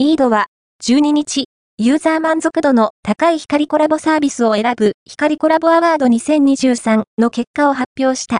イードは、12日、ユーザー満足度の高い光コラボサービスを選ぶ光コラボアワード2023の結果を発表した。